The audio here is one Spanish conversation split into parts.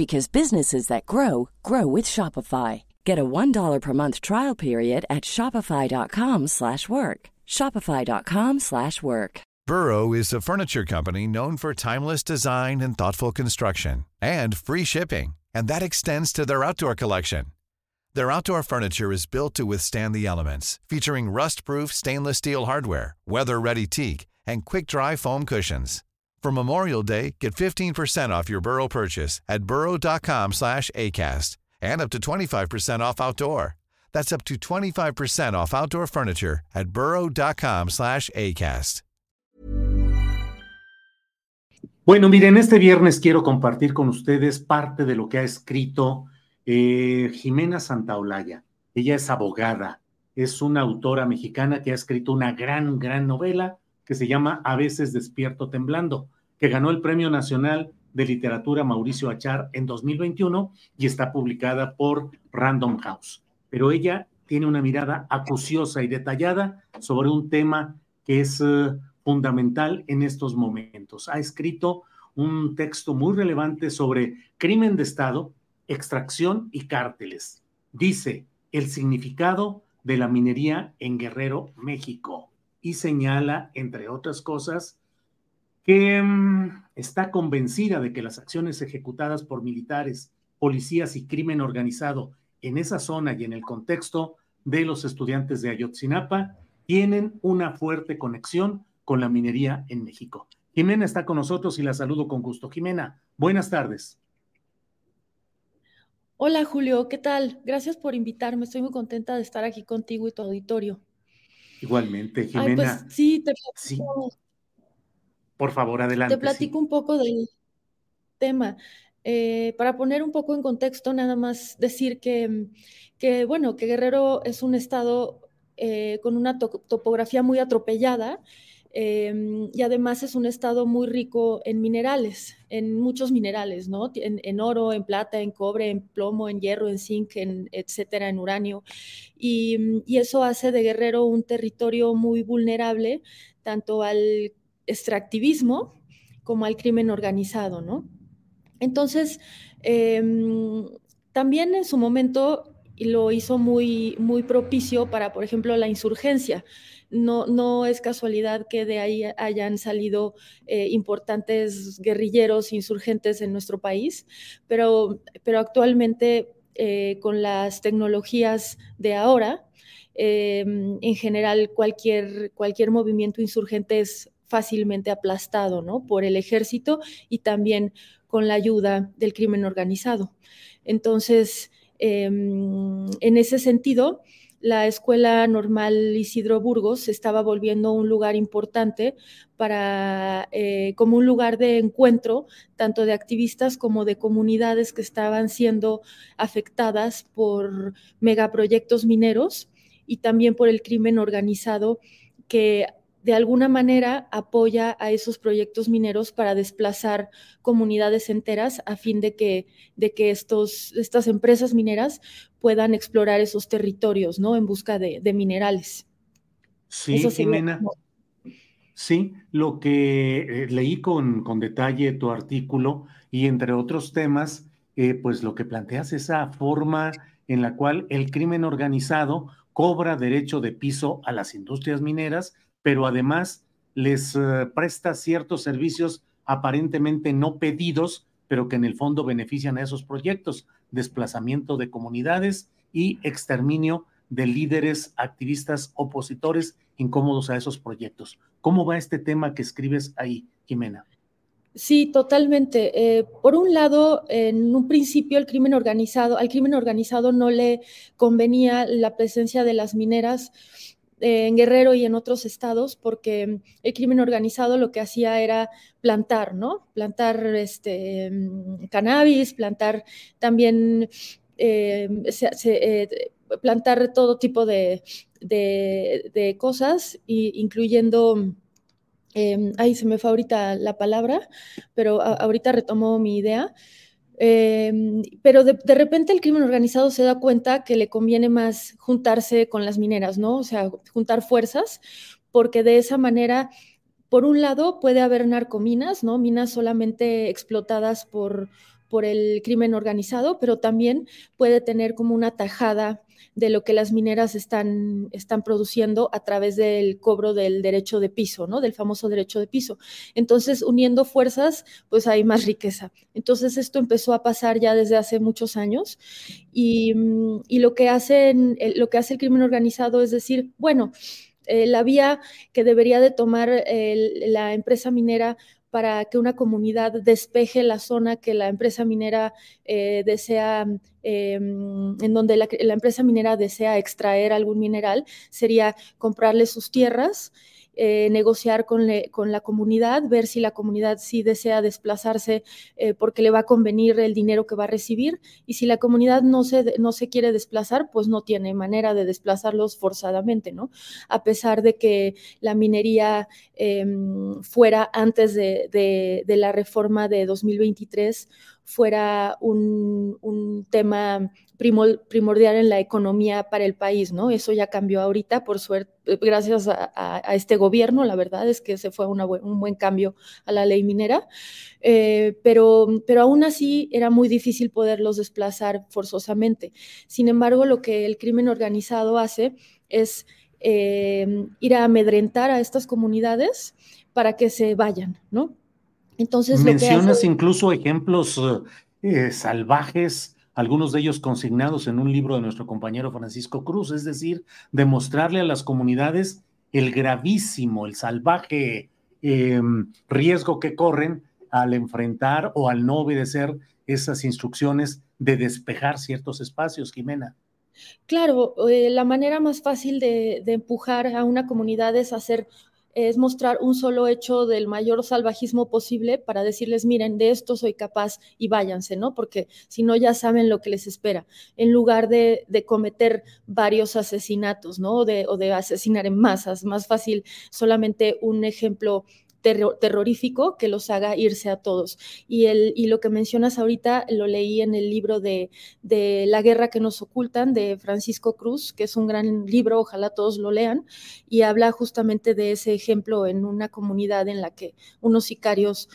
because businesses that grow grow with Shopify. Get a $1 per month trial period at shopify.com/work. shopify.com/work. Burrow is a furniture company known for timeless design and thoughtful construction and free shipping, and that extends to their outdoor collection. Their outdoor furniture is built to withstand the elements, featuring rust-proof stainless steel hardware, weather-ready teak, and quick-dry foam cushions. For Memorial Day, get 15% off your Burrow purchase at burrow.com slash ACAST and up to 25% off outdoor. That's up to 25% off outdoor furniture at burrow.com slash ACAST. Bueno, miren, este viernes quiero compartir con ustedes parte de lo que ha escrito eh, Jimena Santaolalla. Ella es abogada, es una autora mexicana que ha escrito una gran, gran novela que se llama A veces despierto temblando, que ganó el Premio Nacional de Literatura Mauricio Achar en 2021 y está publicada por Random House. Pero ella tiene una mirada acuciosa y detallada sobre un tema que es uh, fundamental en estos momentos. Ha escrito un texto muy relevante sobre crimen de Estado, extracción y cárteles. Dice el significado de la minería en Guerrero, México y señala, entre otras cosas, que mm, está convencida de que las acciones ejecutadas por militares, policías y crimen organizado en esa zona y en el contexto de los estudiantes de Ayotzinapa tienen una fuerte conexión con la minería en México. Jimena está con nosotros y la saludo con gusto. Jimena, buenas tardes. Hola Julio, ¿qué tal? Gracias por invitarme. Estoy muy contenta de estar aquí contigo y tu auditorio. Igualmente, Jimena. Ay, pues sí, te platico, Por favor, adelante. Te platico un poco del tema. Eh, para poner un poco en contexto, nada más decir que, que bueno, que Guerrero es un estado eh, con una topografía muy atropellada Em, y además es un estado muy rico en minerales, en muchos minerales, ¿no? En, oro, en plata, en cobre, en plomo, en hierro, en zinc, en, etcétera, en uranio. Y, eso hace de Guerrero un territorio muy vulnerable tanto al extractivismo como al crimen organizado, ¿no? Entonces, em, también en su momento lo hizo muy, muy propicio para, por ejemplo, la insurgencia no, es casualidad que de ahí hayan salido eh, importantes guerrilleros insurgentes en nuestro país, pero, pero actualmente eh, con las tecnologías de ahora, eh, en general cualquier, cualquier movimiento insurgente es fácilmente aplastado ¿no? por el ejército y también con la ayuda del crimen organizado. Entonces, em, en ese sentido, la Escuela Normal Isidro Burgos estaba volviendo un lugar importante para, eh, como un lugar de encuentro, tanto de activistas como de comunidades que estaban siendo afectadas por megaproyectos mineros y también por el crimen organizado que de alguna manera apoya a esos proyectos mineros para desplazar comunidades enteras a fin de que, de que estos, estas empresas mineras puedan explorar esos territorios, ¿no? En busca de, minerales. Sí, Jimena. Sí, lo que eh, leí con, con, detalle tu artículo y entre otros temas, eh, pues lo que planteas esa forma en la cual el crimen organizado cobra derecho de piso a las industrias mineras pero además les eh, presta ciertos servicios aparentemente no pedidos, pero que en el fondo benefician a esos proyectos, desplazamiento de comunidades y exterminio de líderes, activistas, opositores incómodos a esos proyectos. ¿Cómo va este tema que escribes ahí, Jimena? Sí, totalmente. Eh, por un lado, en un principio el crimen organizado, al crimen organizado no le convenía la presencia de las mineras en Guerrero y en otros estados, porque el crimen organizado lo que hacía era plantar, ¿no? Plantar este, mm, cannabis, plantar también, eh, plantar todo tipo de, de cosas, incluyendo eh, ay, se me fue ahorita la palabra, pero ahorita retomo mi idea. Em, pero de, repente el crimen organizado se da cuenta que le conviene más juntarse con las mineras, ¿no? O sea, juntar fuerzas, porque de esa manera, por un lado, puede haber narcominas, ¿no? Minas solamente explotadas por, por el crimen organizado, pero también puede tener como una tajada de lo que las mineras están, están produciendo a través del cobro del derecho de piso, ¿no? Del famoso derecho de piso. Entonces, uniendo fuerzas, pues hay más riqueza. Entonces, esto empezó a pasar ya desde hace muchos años y, lo, que hacen, lo que hace el crimen organizado es decir, bueno, eh, la vía que debería de tomar la empresa minera para que una comunidad despeje la zona que la empresa minera eh, desea, em, en donde la, empresa minera desea extraer algún mineral, sería comprarle sus tierras eh, negociar con, la comunidad, ver si la comunidad sí desea desplazarse eh, porque le va a convenir el dinero que va a recibir y si la comunidad no se, no se quiere desplazar, pues no tiene manera de desplazarlos forzadamente, ¿no? A pesar de que la minería em, fuera antes de, de, la reforma de 2023 fuera un, un tema primordial en la economía para el país, ¿no? Eso ya cambió ahorita, por suerte, gracias a, este gobierno, la verdad es que se fue un buen cambio a la ley minera, eh, pero, pero aún así era muy difícil poderlos desplazar forzosamente. Sin embargo, lo que el crimen organizado hace es eh, ir a amedrentar a estas comunidades para que se vayan, ¿no? Entonces, mencionas incluso ejemplos eh, salvajes algunos de ellos consignados en un libro de nuestro compañero Francisco Cruz, es decir, demostrarle a las comunidades el gravísimo, el salvaje em, riesgo que corren al enfrentar o al no obedecer esas instrucciones de despejar ciertos espacios, Jimena. Claro, eh, la manera más fácil de, de, empujar a una comunidad es hacer es mostrar un solo hecho del mayor salvajismo posible para decirles, miren, de esto soy capaz y váyanse, ¿no? Porque si no, ya saben lo que les espera, en lugar de, cometer varios asesinatos, ¿no? o de asesinar en masas, más fácil solamente un ejemplo terrorífico que los haga irse a todos. Y, el, y lo que mencionas ahorita lo leí en el libro de, de La guerra que nos ocultan de Francisco Cruz, que es un gran libro, ojalá todos lo lean, y habla justamente de ese ejemplo en una comunidad en la que unos sicarios...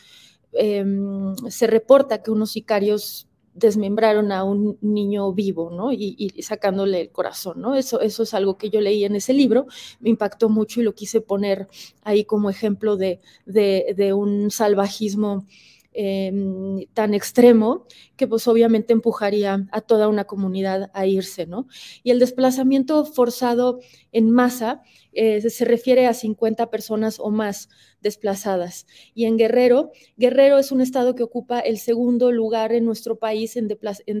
Em, se reporta que unos sicarios desmembraron a un niño vivo, ¿no? Y, sacándole el corazón, ¿no? Eso, eso es algo que yo leí en ese libro, me impactó mucho y lo quise poner ahí como ejemplo de, de, un salvajismo em, tan extremo que pues obviamente empujaría a toda una comunidad a irse, ¿no? Y el desplazamiento forzado en masa eh, se refiere a 50 personas o más desplazadas. Y en Guerrero, Guerrero es un estado que ocupa el segundo lugar en nuestro país en,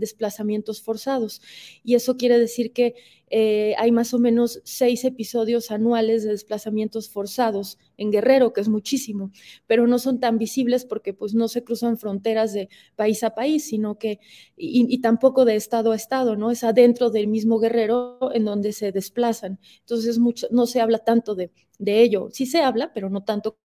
desplazamientos forzados. Y eso quiere decir que eh, hay más o menos seis episodios anuales de desplazamientos forzados en Guerrero, que es muchísimo, pero no son tan visibles porque pues no se cruzan fronteras de país a país, sino que, y, tampoco de estado a estado, ¿no? Es adentro del mismo Guerrero en donde se desplazan. Entonces mucho, no se habla tanto de, de ello. Sí se habla, pero no tanto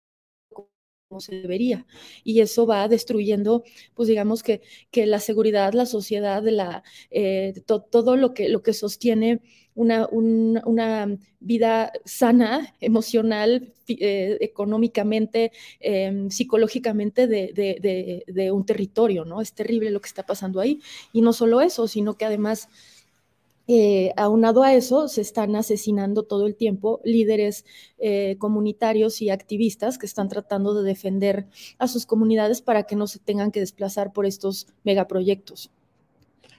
como se debería. Y eso va destruyendo, pues digamos que, que la seguridad, la sociedad, la, eh, todo lo que, lo que sostiene una, una vida sana, emocional, eh, económicamente, em, psicológicamente de, de, de un territorio, ¿no? Es terrible lo que está pasando ahí. Y no solo eso, sino que además eh, aunado a eso, se están asesinando todo el tiempo líderes eh, comunitarios y activistas que están tratando de defender a sus comunidades para que no se tengan que desplazar por estos megaproyectos.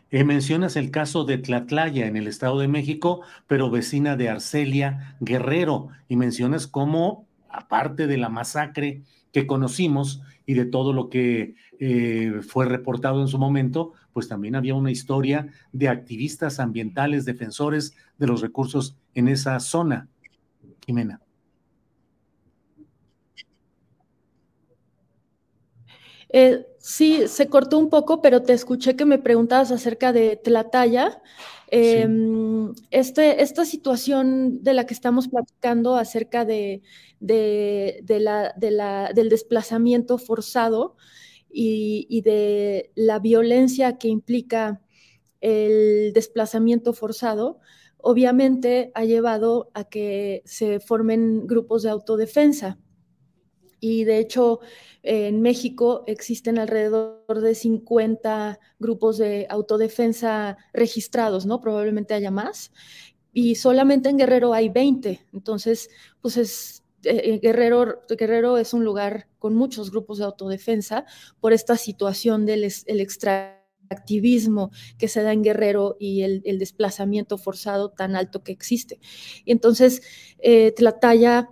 Eh, mencionas el caso de Tlatlaya en el Estado de México, pero vecina de Arcelia Guerrero, y mencionas cómo aparte de la masacre que conocimos y de todo lo que eh, fue reportado en su momento, pues también había una historia de activistas ambientales, defensores de los recursos en esa zona. Jimena. Eh, sí, se cortó un poco, pero te escuché que me preguntabas acerca de Tlataya. Em, este, esta situación de la que estamos platicando acerca de, la, del desplazamiento forzado y, de la violencia que implica el desplazamiento forzado, obviamente ha llevado a que se formen grupos de autodefensa. Y de hecho, en México existen alrededor de 50 grupos de autodefensa registrados, ¿no? Probablemente haya más. Y solamente en Guerrero hay 20. Entonces, pues es, Guerrero, Guerrero es un lugar con muchos grupos de autodefensa por esta situación del extractivismo que se da en Guerrero y el, desplazamiento forzado tan alto que existe. Y entonces, eh, Tlataya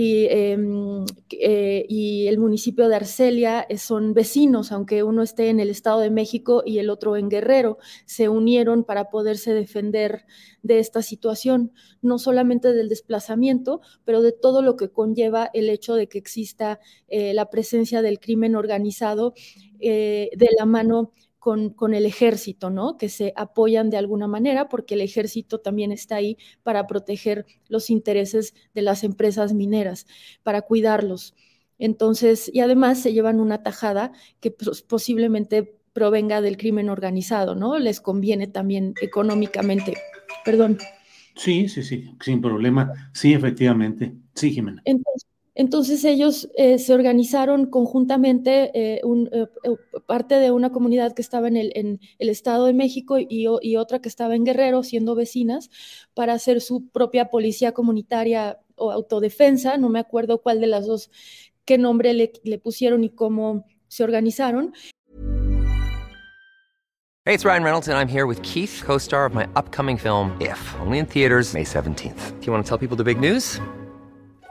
Em, eh, y, el municipio de Arcelia eh, son vecinos, aunque uno esté en el Estado de México y el otro en Guerrero, se unieron para poderse defender de esta situación, no solamente del desplazamiento, pero de todo lo que conlleva el hecho de que exista eh, la presencia del crimen organizado de la mano con, el ejército, ¿no? Que se apoyan de alguna manera porque el ejército también está ahí para proteger los intereses de las empresas mineras, para cuidarlos. Entonces, y además se llevan una tajada que posiblemente provenga del crimen organizado, ¿no? Les conviene también económicamente. Perdón. Sí, sí, sí, sin problema. Sí, efectivamente. Sí, Jimena. Entonces, entonces ellos eh, se organizaron conjuntamente, eh, eh, parte de una comunidad que estaba en el, Estado de México y, otra que estaba en Guerrero, siendo vecinas, para hacer su propia policía comunitaria o autodefensa. No me acuerdo cuál de las dos, qué nombre le, le pusieron y cómo se organizaron. Hey, it's Ryan Reynolds and I'm here with Keith, co-star of my upcoming film If, only in theaters May 17th. Do you want to tell people the big news?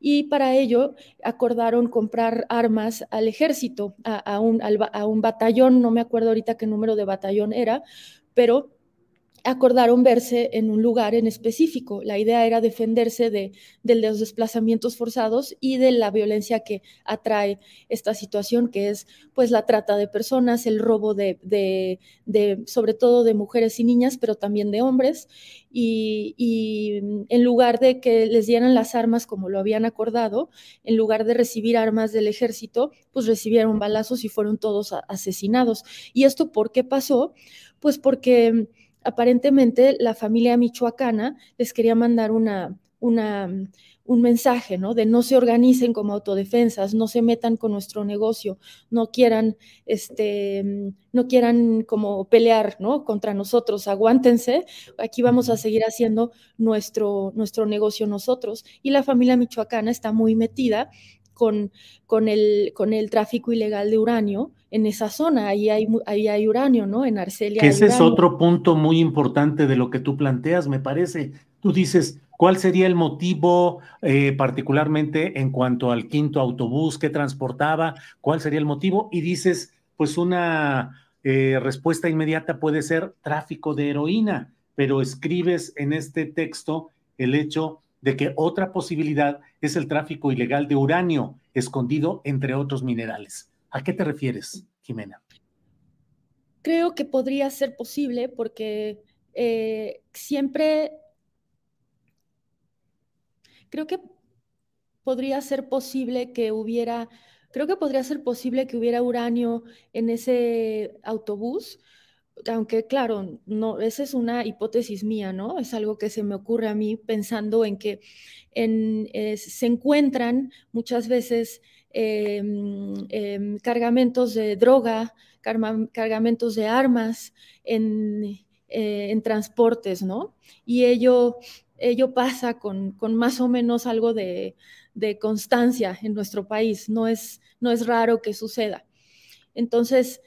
Y para ello acordaron comprar armas al ejército, a, un, un batallón, no me acuerdo ahorita qué número de batallón era, pero acordaron verse en un lugar en específico. La idea era defenderse de, los desplazamientos forzados y de la violencia que atrae esta situación, que es pues la trata de personas, el robo de, sobre todo de mujeres y niñas, pero también de hombres. Y, y, en lugar de que les dieran las armas como lo habían acordado, en lugar de recibir armas del ejército, pues recibieron balazos y fueron todos asesinados. ¿Y esto por qué pasó? Pues porque aparentemente la familia michoacana les quería mandar una, una, un mensaje, ¿no? De no se organicen como autodefensas, no se metan con nuestro negocio, no quieran, este, no quieran como pelear, ¿no? Contra nosotros, aguántense, aquí vamos a seguir haciendo nuestro, nuestro negocio nosotros. Y la familia michoacana está muy metida con, con, el, con el tráfico ilegal de uranio en esa zona, ahí hay, ahí hay uranio, ¿no? En Arcelia. ese es otro punto muy importante de lo que tú planteas, me parece. Tú dices, ¿cuál sería el motivo eh, particularmente en cuanto al quinto autobús que transportaba? ¿Cuál sería el motivo? Y dices, pues una eh, respuesta inmediata puede ser tráfico de heroína, pero escribes en este texto el hecho de que otra posibilidad es el tráfico ilegal de uranio escondido entre otros minerales. ¿A qué te refieres, Jimena? creo que podría ser posible porque eh, siempre creo que podría ser posible que hubiera, creo que podría ser posible que hubiera uranio en ese autobús, aunque claro, no, esa es una hipótesis mía, ¿no? Es algo que se me ocurre a mí pensando en que se encuentran muchas veces em, em, cargamentos de droga, cargamentos de armas en, eh, en transportes, ¿no? Y ello, ello pasa con, con más o menos algo de, de, constancia en nuestro país, no es, no es raro que suceda. Entonces,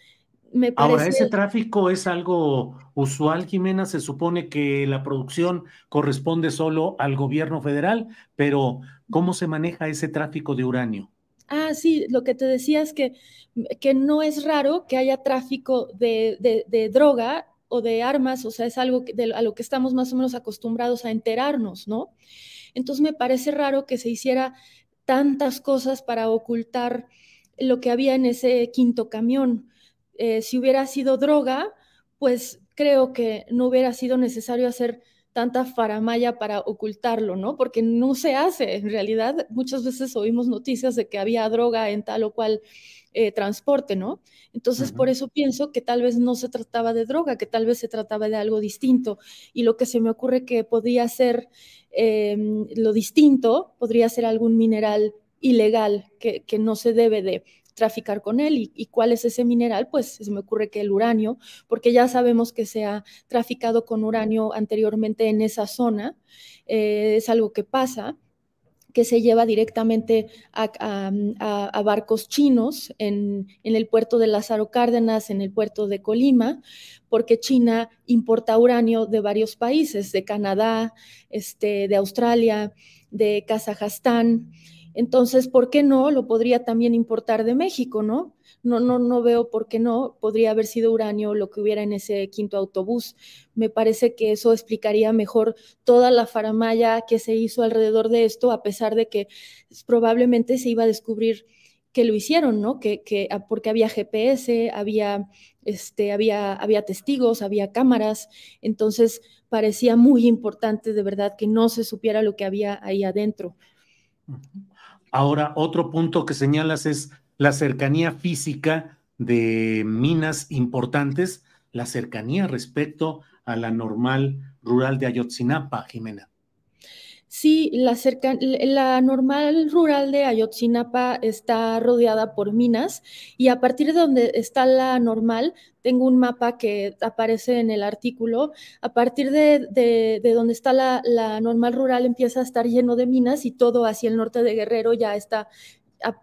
me parece... Ahora, ese tráfico es algo usual, Jimena. Se supone que la producción corresponde solo al gobierno federal, pero ¿cómo se maneja ese tráfico de uranio? Ah, sí, lo que te decía es que, que no es raro que haya tráfico de, de, droga o de armas, o sea, es algo de, a lo que estamos más o menos acostumbrados a enterarnos, ¿no? Entonces me parece raro que se hiciera tantas cosas para ocultar lo que había en ese quinto camión. Eh, si hubiera sido droga, pues creo que no hubiera sido necesario hacer tanta faramaya para ocultarlo, ¿no? Porque no se hace, en realidad muchas veces oímos noticias de que había droga en tal o cual eh, transporte, ¿no? Entonces, por eso pienso que tal vez no se trataba de droga, que tal vez se trataba de algo distinto. Y lo que se me ocurre que podría ser em, lo distinto, podría ser algún mineral ilegal que, que no se debe de traficar con él. ¿Y, cuál es ese mineral? Pues se me ocurre que el uranio, porque ya sabemos que se ha traficado con uranio anteriormente en esa zona, eh, es algo que pasa que se lleva directamente a, barcos chinos en, el puerto de Lázaro Cárdenas, en el puerto de Colima, porque China importa uranio de varios países, de Canadá, este, de Australia, de Kazajstán. Entonces, ¿por qué no? Lo podría también importar de México, ¿no? No, no, no veo por qué no. Podría haber sido uranio lo que hubiera en ese quinto autobús. Me parece que eso explicaría mejor toda la faramaya que se hizo alrededor de esto, a pesar de que probablemente se iba a descubrir que lo hicieron, ¿no? Que, que ah, porque había GPS, había, este, había, había testigos, había cámaras. Entonces, parecía muy importante de verdad que no se supiera lo que había ahí adentro. Ahora, otro punto que señalas es la cercanía física de minas importantes, la cercanía respecto a la normal rural de Ayotzinapa, Jimena. Sí, la, normal rural de Ayotzinapa está rodeada por minas y a partir de donde está la normal, tengo un mapa que aparece en el artículo, a partir de, donde está la, la, normal rural empieza a estar lleno de minas y todo hacia el norte de Guerrero ya está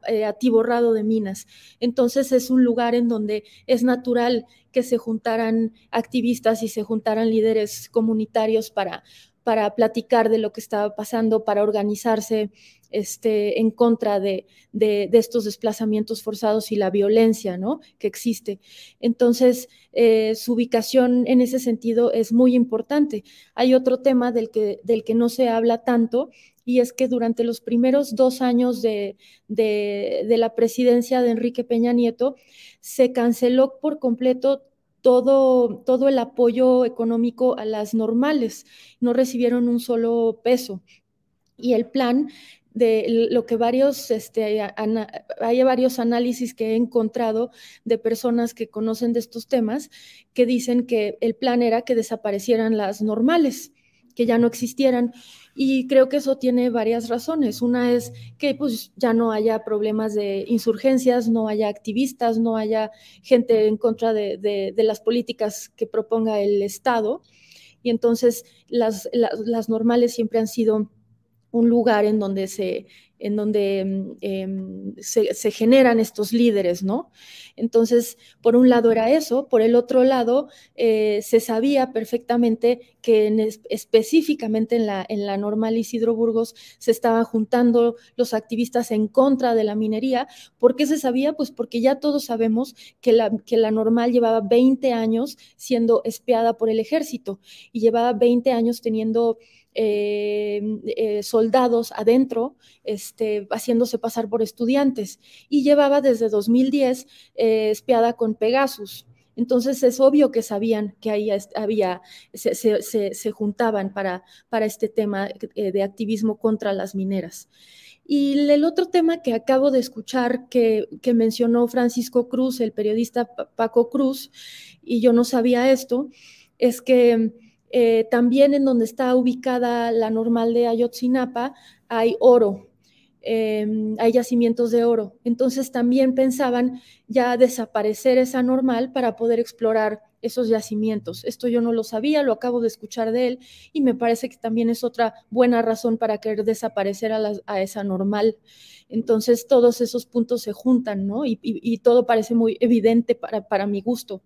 eh, atiborrado de minas. Entonces es un lugar en donde es natural que se juntaran activistas y se juntaran líderes comunitarios para para platicar de lo que estaba pasando, para organizarse este, en contra de, estos desplazamientos forzados y la violencia ¿no? que existe. Entonces, eh, su ubicación en ese sentido es muy importante. Hay otro tema del que, del que no se habla tanto y es que durante los primeros dos años de, de la presidencia de Enrique Peña Nieto se canceló por completo todo, todo el apoyo económico a las normales, no recibieron un solo peso. Y el plan de lo que varios, este, hay varios análisis que he encontrado de personas que conocen de estos temas que dicen que el plan era que desaparecieran las normales, que ya no existieran. Y creo que eso tiene varias razones. Una es que pues ya no haya problemas de insurgencias, no haya activistas, no haya gente en contra de, las políticas que proponga el Estado. Y entonces las, las normales siempre han sido un lugar en donde se en donde em, se, generan estos líderes, ¿no? Entonces, por un lado era eso, por el otro lado, eh, se sabía perfectamente que específicamente en la, en la normal Isidro Burgos se estaban juntando los activistas en contra de la minería. ¿Por qué se sabía? Pues porque ya todos sabemos que la, que la normal llevaba 20 años siendo espiada por el ejército y llevaba 20 años teniendo eh, eh, soldados adentro, este, haciéndose pasar por estudiantes, y llevaba desde 2010 eh, espiada con Pegasus. Entonces es obvio que sabían que ahí había, se, juntaban para, para este tema eh, de activismo contra las mineras. Y el otro tema que acabo de escuchar que, que, mencionó Francisco Cruz, el periodista Paco Cruz, y yo no sabía esto, es que eh, también en donde está ubicada la normal de Ayotzinapa hay oro, em, hay yacimientos de oro. Entonces también pensaban ya desaparecer esa normal para poder explorar esos yacimientos. Esto yo no lo sabía, lo acabo de escuchar de él y me parece que también es otra buena razón para querer desaparecer a, esa normal. Entonces todos esos puntos se juntan, ¿no? Y, todo parece muy evidente para, para mi gusto.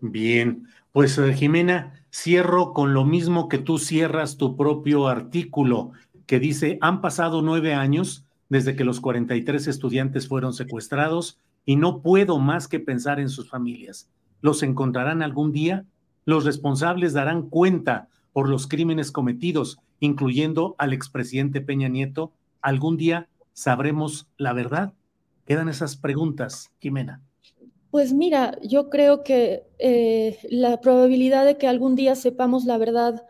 Bien, pues eh, Jimena, cierro con lo mismo que tú cierras tu propio artículo que dice, han pasado nueve años desde que los 43 estudiantes fueron secuestrados y no puedo más que pensar en sus familias. ¿Los encontrarán algún día? Los responsables darán cuenta por los crímenes cometidos, incluyendo al expresidente Peña Nieto. ¿Algún día sabremos la verdad? Quedan esas preguntas, Jimena. Pues mira, yo creo que eh, la probabilidad de que algún día sepamos la verdad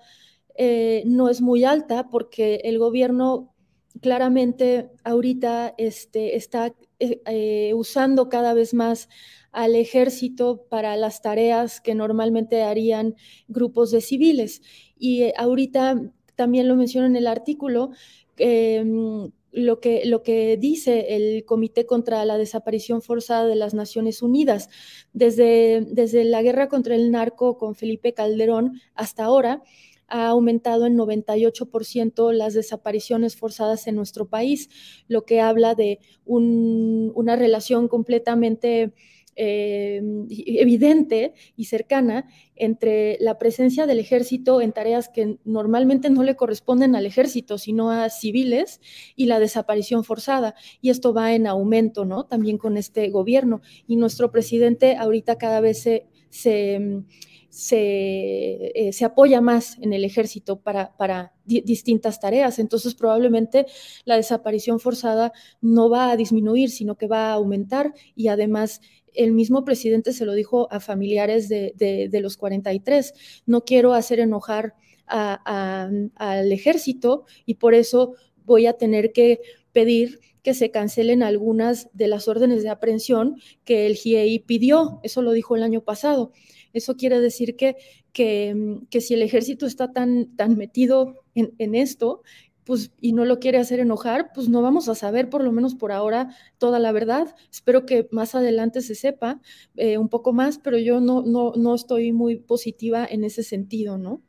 eh, no es muy alta porque el gobierno claramente ahorita este, está eh, usando cada vez más al ejército para las tareas que normalmente harían grupos de civiles. Y ahorita también lo menciono en el artículo, em, lo que, lo que dice el Comité contra la Desaparición Forzada de las Naciones Unidas. Desde, desde la guerra contra el narco con Felipe Calderón hasta ahora, ha aumentado en 98% las desapariciones forzadas en nuestro país, lo que habla de una relación completamente eh, evidente y cercana entre la presencia del ejército en tareas que normalmente no le corresponden al ejército, sino a civiles, y la desaparición forzada. Y esto va en aumento, ¿no? También con este gobierno. Y nuestro presidente ahorita cada vez se, se se, eh, se, apoya más en el ejército para, distintas tareas. Entonces, probablemente la desaparición forzada no va a disminuir, sino que va a aumentar y además el mismo presidente se lo dijo a familiares de, de, los 43, no quiero hacer enojar al ejército y por eso voy a tener que pedir que se cancelen algunas de las órdenes de aprehensión que el GIEI pidió. Eso lo dijo el año pasado. Eso quiere decir que, que, que si el ejército está tan, tan metido en, en esto, pues, y no lo quiere hacer enojar, pues no vamos a saber, por lo menos por ahora, toda la verdad. Espero que más adelante se sepa eh, un poco más, pero yo no, no, no estoy muy positiva en ese sentido, ¿no?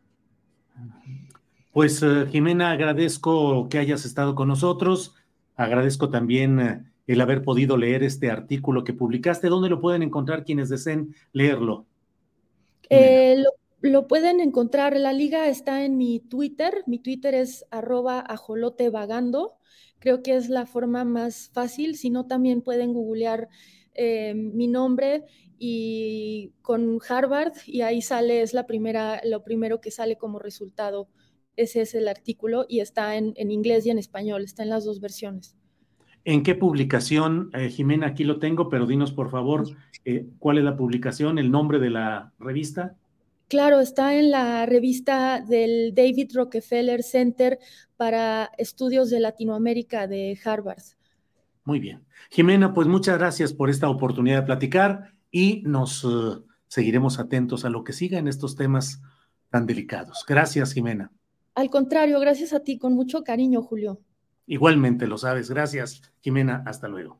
Pues eh, Jimena, agradezco que hayas estado con nosotros. Agradezco también eh, el haber podido leer este artículo que publicaste. ¿Dónde lo pueden encontrar quienes deseen leerlo? Eh, lo, pueden encontrar, la liga está en mi Twitter, mi Twitter es arroba ajolotevagando, creo que es la forma más fácil, si no también pueden googlear eh, mi nombre y con Harvard y ahí sale, es la primera, lo primero que sale como resultado, ese es el artículo y está en, inglés y en español, está en las dos versiones. ¿En qué publicación, eh, Jimena? Aquí lo tengo, pero dinos por favor eh, ¿Cuál es la publicación, el nombre de la revista? Claro, está en la revista del David Rockefeller Center para Estudios de Latinoamérica de Harvard. Muy bien. Jimena, pues muchas gracias por esta oportunidad de platicar y nos eh, seguiremos atentos a lo que siga en estos temas tan delicados. Gracias, Jimena. Al contrario, gracias a ti, con mucho cariño, Julio. Igualmente, lo sabes. Gracias, Jimena. Hasta luego.